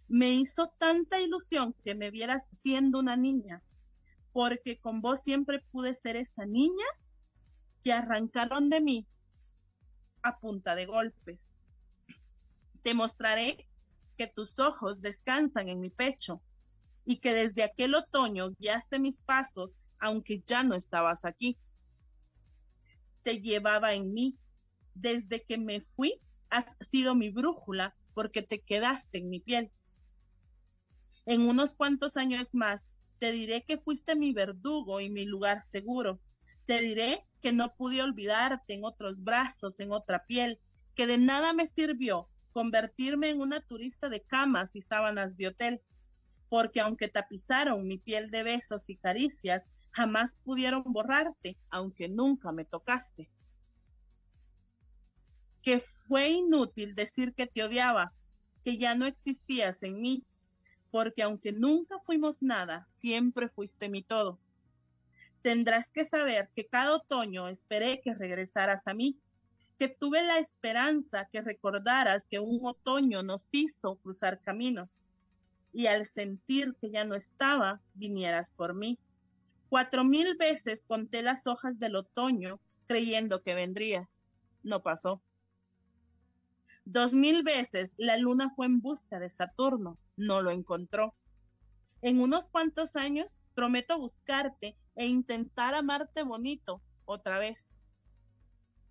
Me hizo tanta ilusión que me vieras siendo una niña, porque con vos siempre pude ser esa niña que arrancaron de mí a punta de golpes. Te mostraré que tus ojos descansan en mi pecho y que desde aquel otoño guiaste mis pasos aunque ya no estabas aquí. Te llevaba en mí. Desde que me fui, has sido mi brújula porque te quedaste en mi piel. En unos cuantos años más, te diré que fuiste mi verdugo y mi lugar seguro. Te diré que no pude olvidarte en otros brazos, en otra piel, que de nada me sirvió convertirme en una turista de camas y sábanas de hotel, porque aunque tapizaron mi piel de besos y caricias, jamás pudieron borrarte, aunque nunca me tocaste. Que fue inútil decir que te odiaba, que ya no existías en mí, porque aunque nunca fuimos nada, siempre fuiste mi todo. Tendrás que saber que cada otoño esperé que regresaras a mí, que tuve la esperanza que recordaras que un otoño nos hizo cruzar caminos y al sentir que ya no estaba, vinieras por mí. Cuatro mil veces conté las hojas del otoño creyendo que vendrías. No pasó. Dos mil veces la luna fue en busca de Saturno. No lo encontró. En unos cuantos años prometo buscarte e intentar amarte bonito otra vez.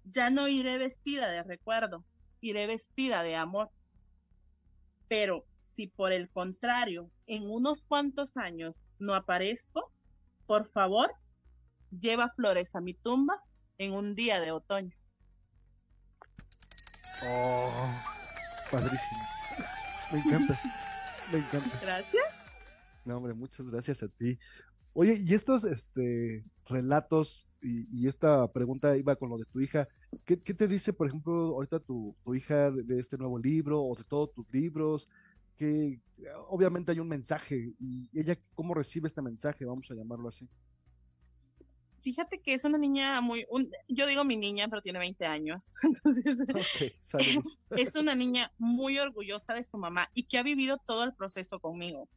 Ya no iré vestida de recuerdo, iré vestida de amor. Pero si por el contrario en unos cuantos años no aparezco, por favor, lleva flores a mi tumba en un día de otoño. Oh, padrísimo. Me encanta. Me encanta. Gracias. No, hombre, muchas gracias a ti. Oye, y estos este, relatos y, esta pregunta iba con lo de tu hija. ¿Qué, te dice, por ejemplo, ahorita tu, hija de, este nuevo libro o de todos tus libros? Que obviamente hay un mensaje y ella, ¿cómo recibe este mensaje? Vamos a llamarlo así. Fíjate que es una niña muy, yo digo mi niña, pero tiene 20 años, *laughs* entonces *laughs* *laughs* es una niña muy orgullosa de su mamá y que ha vivido todo el proceso conmigo.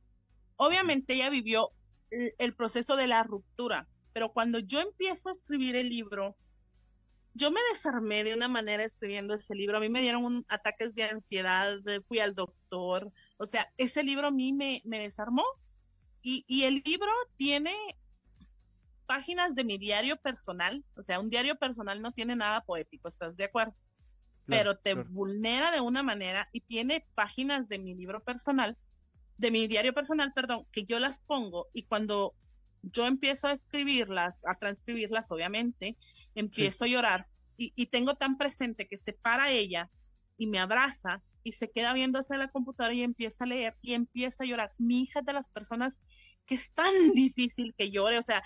Obviamente ella vivió el proceso de la ruptura, pero cuando yo empiezo a escribir el libro, yo me desarmé de una manera escribiendo ese libro. A mí me dieron ataques de ansiedad, fui al doctor. O sea, ese libro a mí me, desarmó. Y, y, el libro tiene páginas de mi diario personal. O sea, un diario personal no tiene nada poético, ¿estás de acuerdo? Pero te vulnera de una manera y tiene páginas de mi libro personal, de mi diario personal, perdón, que yo las pongo y cuando yo empiezo a escribirlas, a transcribirlas, obviamente, empiezo a llorar y, tengo tan presente que se para ella y me abraza y se queda viendo hacia la computadora y empieza a leer y empieza a llorar. Mi hija es de las personas que es tan difícil que llore, o sea,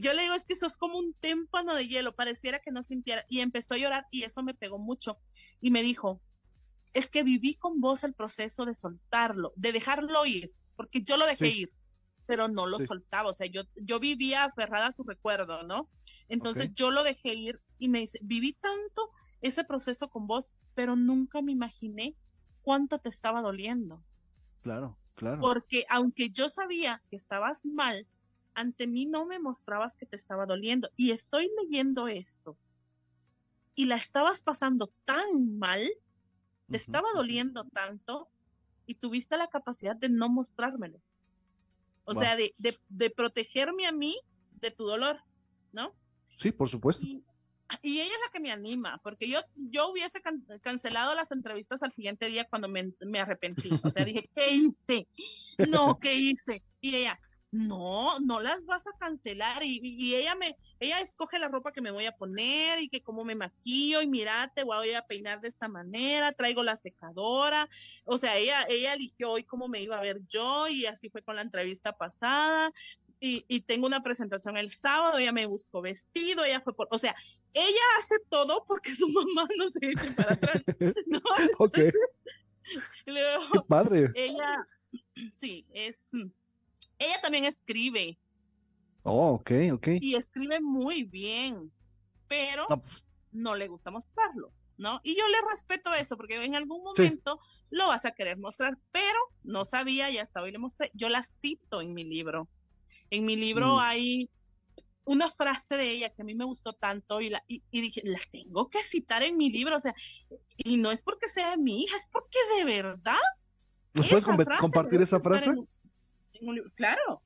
yo le digo es que sos como un témpano de hielo, pareciera que no sintiera y empezó a llorar y eso me pegó mucho y me dijo, es que viví con vos el proceso de soltarlo, de dejarlo ir, porque yo lo dejé ir pero no lo soltaba, o sea, yo, yo vivía aferrada a su recuerdo, ¿no? Entonces yo lo dejé ir y me dice, viví tanto ese proceso con vos, pero nunca me imaginé cuánto te estaba doliendo. Claro, claro. Porque aunque yo sabía que estabas mal, ante mí no me mostrabas que te estaba doliendo. Y estoy leyendo esto. Y la estabas pasando tan mal, te estaba doliendo tanto, y tuviste la capacidad de no mostrármelo. O sea, de, de, protegerme a mí de tu dolor, ¿no? Sí, por supuesto. Y, ella es la que me anima, porque yo, yo hubiese cancelado las entrevistas al siguiente día cuando me, me arrepentí. O sea, dije, *laughs* ¿qué hice? No, ¿qué hice? Y ella, no, no las vas a cancelar. Y, ella me, ella escoge la ropa que me voy a poner y que cómo me maquillo y mira, te voy a peinar de esta manera, traigo la secadora. O sea, ella, ella eligió hoy cómo me iba a ver yo y así fue con la entrevista pasada. Y, y tengo una presentación el sábado, ella me buscó vestido, ella fue por, o sea, ella hace todo porque su *laughs* mamá no se eche para atrás. *laughs* ¿no? *laughs* Luego, Qué padre. ella, *clears throat* sí, es, ella también escribe Oh, ok, ok. y escribe muy bien, pero No, pues, no le gusta mostrarlo, ¿no? Y yo le respeto eso, porque en algún Sí. momento lo vas a querer mostrar, pero no sabía y hasta hoy le mostré. Yo la cito en mi libro. En mi libro Mm. hay una frase de ella que a mí me gustó tanto y, la, y, y dije, la tengo que citar en mi libro, o sea, y no es porque sea mi hija, es porque de verdad. ¿Nos puedes compartir esa frase? en Claro,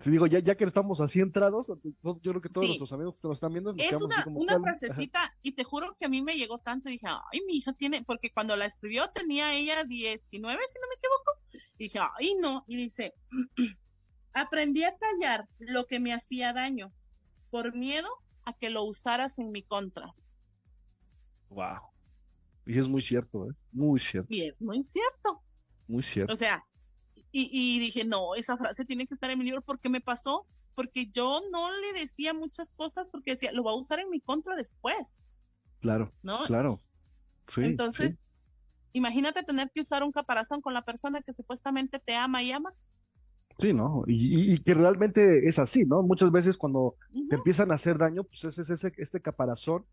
Te digo, ya, ya que estamos así entrados, yo creo que todos Sí. nuestros amigos que nos están viendo nos es una, como una frasecita y te juro que a mí me llegó tanto y dije, ay, mi hija tiene, porque cuando la escribió tenía ella 19, si no me equivoco, y dije, ay, no, y dice, *clears throat* aprendí a callar lo que me hacía daño por miedo a que lo usaras en mi contra. Wow. Y es muy cierto, ¿eh? Muy cierto, Y es muy cierto. muy cierto. O sea, y, y dije, no, esa frase tiene que estar en mi libro porque me pasó, porque yo no le decía muchas cosas porque decía, lo va a usar en mi contra después, Claro, ¿no? claro. Sí, Entonces, imagínate tener que usar un caparazón con la persona que supuestamente te ama y amas. sí, ¿no? Y, y- y que realmente es así, ¿no? Muchas veces cuando te empiezan a hacer daño, pues ese es ese, este caparazón.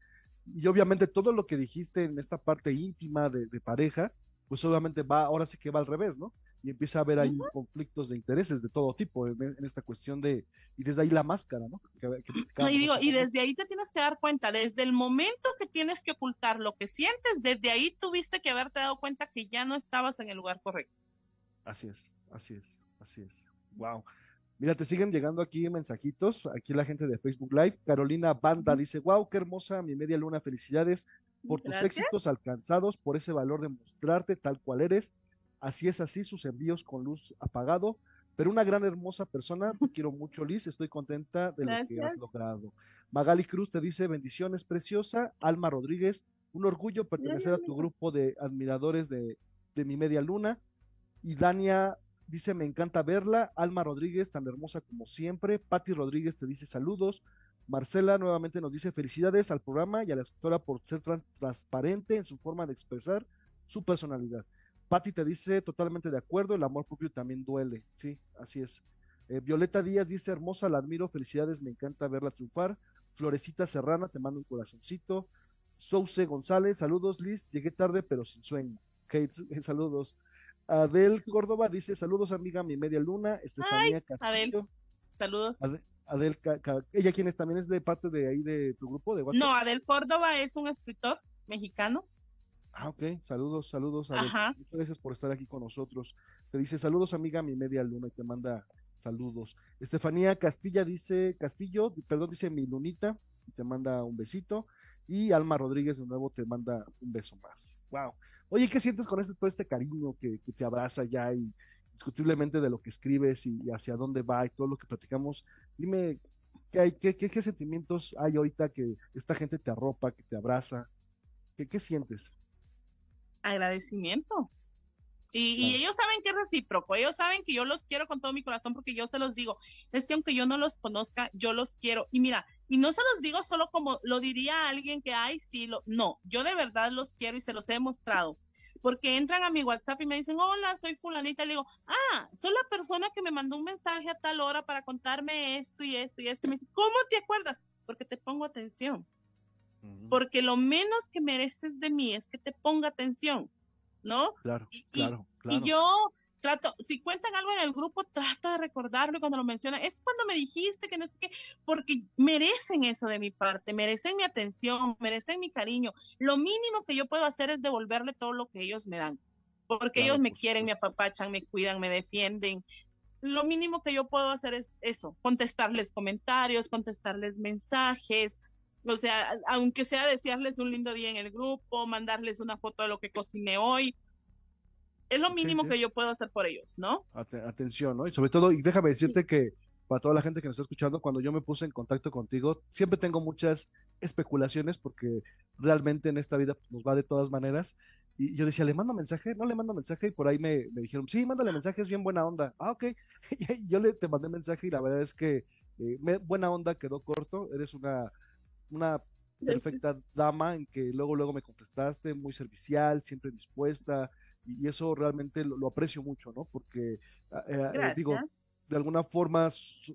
Y obviamente todo lo que dijiste en esta parte íntima de, de pareja, pues obviamente va, ahora sí que va al revés, ¿no? Y empieza a haber ahí conflictos de intereses de todo tipo en, en esta cuestión de, y desde ahí la máscara, ¿no? Que- que y digo, desde ahí te tienes que dar cuenta, desde el momento que tienes que ocultar lo que sientes, desde ahí tuviste que haberte dado cuenta que ya no estabas en el lugar correcto. Así es, así es, así es. Wow. Mira, te siguen llegando aquí mensajitos, aquí la gente de Facebook Live. Carolina Banda dice, wow, qué hermosa mi media luna, felicidades por tus éxitos alcanzados, por ese valor de mostrarte tal cual eres. Así es así, sus envíos con luz apagado, pero una gran hermosa persona. Te *laughs* quiero mucho, Liz, estoy contenta de lo que has logrado. Magali Cruz te dice, bendiciones, preciosa. Alma Rodríguez, un orgullo pertenecer a tu grupo de admiradores de, de mi media luna. Y Dania dice, me encanta verla. Alma Rodríguez, tan hermosa como siempre. Patti Rodríguez te dice saludos. Marcela nuevamente nos dice felicidades al programa y a la escritora por ser trans- transparente en su forma de expresar su personalidad. Patti te dice totalmente de acuerdo, el amor propio también duele. Sí, así es. Eh, Violeta Díaz dice, hermosa, la admiro, felicidades, me encanta verla triunfar. Florecita Serrana, te mando un corazoncito. Souce González, saludos Liz, llegué tarde pero sin sueño. Kate, *laughs* saludos. Adel Córdoba dice, saludos amiga, mi media luna. Estefanía Adel. Castillo. Saludos. Ade- Adel, Ca- Ca- ella quien es también es de parte de ahí de tu grupo de WhatsApp. No, Adel Córdoba es un escritor mexicano. Ah, ok, saludos, saludos. Adel. Ajá. Muchas gracias por estar aquí con nosotros. Te dice saludos amiga, mi media luna y te manda saludos. Estefanía Castilla dice, Castillo, perdón, dice mi lunita y te manda un besito. Y Alma Rodríguez de nuevo te manda un beso más. Wow. Oye, ¿qué sientes con este, todo este cariño que, que te abraza ya y discutiblemente de lo que escribes y, y hacia dónde va y todo lo que platicamos? Dime, ¿qué, hay, qué, qué, qué sentimientos hay ahorita que esta gente te arropa, que te abraza? ¿Qué, qué sientes? Agradecimiento. Y, y Claro. ellos saben que es recíproco, ellos saben que yo los quiero con todo mi corazón porque yo se los digo, es que aunque yo no los conozca, yo los quiero. Y mira, y no se los digo solo como lo diría alguien que, ay, sí, lo, no, yo de verdad los quiero y se los he demostrado. Porque entran a mi WhatsApp y me dicen, hola, soy fulanita. Y le digo, ah, soy la persona que me mandó un mensaje a tal hora para contarme esto y esto y esto. Y me dice, ¿cómo te acuerdas? Porque te pongo atención porque lo menos que mereces de mí es que te ponga atención, ¿no? Claro, Y- claro, claro. Y yo trato, si cuentan algo en el grupo, trato de recordarlo y cuando lo mencionan, es cuando me dijiste que no sé qué, porque merecen eso de mi parte, merecen mi atención, merecen mi cariño. Lo mínimo que yo puedo hacer es devolverle todo lo que ellos me dan, porque Claro, ellos me por quieren, me apapachan, me cuidan, me defienden. Lo mínimo que yo puedo hacer es eso, contestarles comentarios, contestarles mensajes, o sea, aunque sea desearles un lindo día en el grupo, mandarles una foto de lo que cociné hoy. Es lo mínimo sí. que yo puedo hacer por ellos, ¿no? Ate- atención, ¿no? Y sobre todo, y déjame decirte que para toda la gente que nos está escuchando, cuando yo me puse en contacto contigo, siempre tengo muchas especulaciones porque realmente en esta vida nos va de todas maneras. Y yo decía, ¿le mando mensaje? No le mando mensaje. Y por ahí me, me dijeron, sí, mándale mensaje, es bien buena onda. Ah, ok. *laughs* Y yo le te mandé mensaje y la verdad es que eh, me- buena onda quedó corto. Eres una, una perfecta dama en que luego, luego me contestaste, muy servicial, siempre dispuesta. y eso realmente lo, aprecio mucho, ¿no? Porque, ah, eh, eh, digo, de alguna forma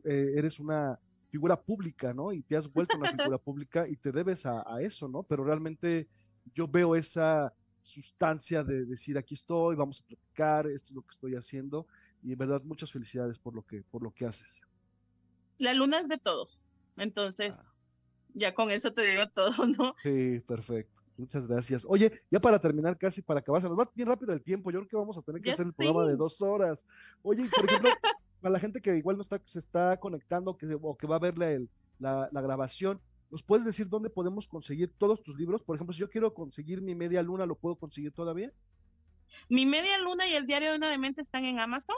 eh, eres una figura pública, ¿no? Y te has vuelto una figura *laughs* pública y te debes a, eso, ¿no? Pero realmente yo veo esa sustancia de decir aquí estoy, vamos a platicar, esto es lo que estoy haciendo y en verdad muchas felicidades por lo que por lo que haces. La luna es de todos, entonces ah. Ya con eso te digo todo, *laughs* ¿no? Sí, perfecto. Muchas gracias. Oye, ya para terminar, casi para acabar, se nos va bien rápido el tiempo. Yo creo que vamos a tener que hacer el programa de dos horas. Oye, por ejemplo, *laughs* para la gente que igual no está, se está conectando que, o que va a ver la, la, grabación, ¿nos puedes decir dónde podemos conseguir todos tus libros? Por ejemplo, si yo quiero conseguir mi media luna, ¿lo puedo conseguir todavía? Mi media luna y el diario de una demente están en Amazon.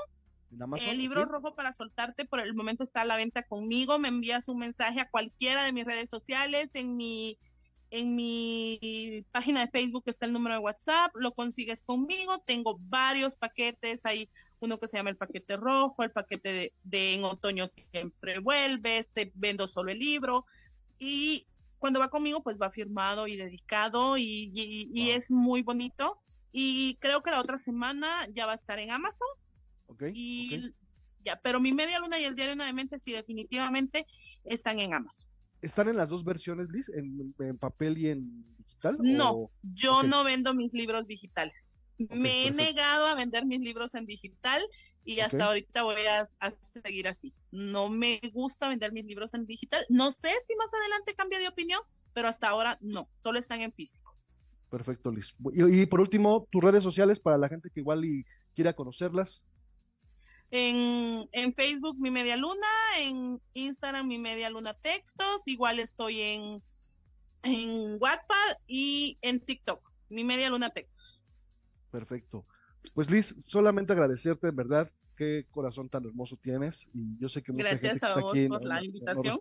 El libro rojo para soltarte por el momento está a la venta conmigo. Me envías un mensaje a cualquiera de mis redes sociales, en mi en mi página de Facebook está el número de WhatsApp, lo consigues conmigo, tengo varios paquetes, hay uno que se llama el paquete rojo, el paquete de, en otoño siempre vuelve, este vendo solo el libro y cuando va conmigo pues va firmado y dedicado y, es muy bonito y creo que la otra semana ya va a estar en Amazon. Okay, y ya, pero mi media luna y el diario de mente sí definitivamente están en Amazon. ¿Están en las dos versiones, Liz? ¿En, papel y en digital? No, yo no vendo mis libros digitales. Me he negado a vender mis libros en digital y hasta ahorita voy a, seguir así. No me gusta vender mis libros en digital. No sé si más adelante cambia de opinión, pero hasta ahora no, solo están en físico. Perfecto, Liz. Y, y por último, tus redes sociales para la gente que igual y quiera conocerlas. En, en, Facebook mi media luna, en Instagram mi media luna textos, igual estoy en, en WhatsApp y en TikTok, mi media luna textos. Perfecto. Pues Liz, solamente agradecerte, en verdad, qué corazón tan hermoso tienes y yo sé que mucha Gracias gente a está vos aquí por la invitación.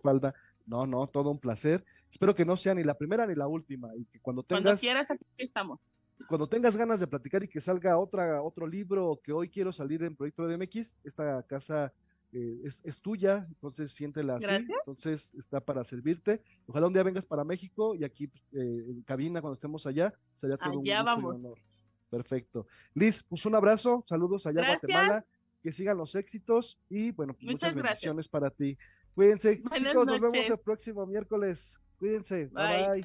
No, no, todo un placer. Espero que no sea ni la primera ni la última y que cuando tengas... Cuando quieras, aquí estamos cuando tengas ganas de platicar y que salga otra, otro libro que hoy quiero salir en Proyecto de MX, esta casa eh, es, tuya, entonces siéntela así, entonces está para servirte. Ojalá un día vengas para México y aquí eh, en cabina cuando estemos allá, sería todo allá un vamos. honor. Perfecto. Liz, pues un abrazo, saludos allá a Guatemala, que sigan los éxitos y bueno, pues muchas, bendiciones para ti. Cuídense, chicos, nos vemos el próximo miércoles. Cuídense, bye. bye.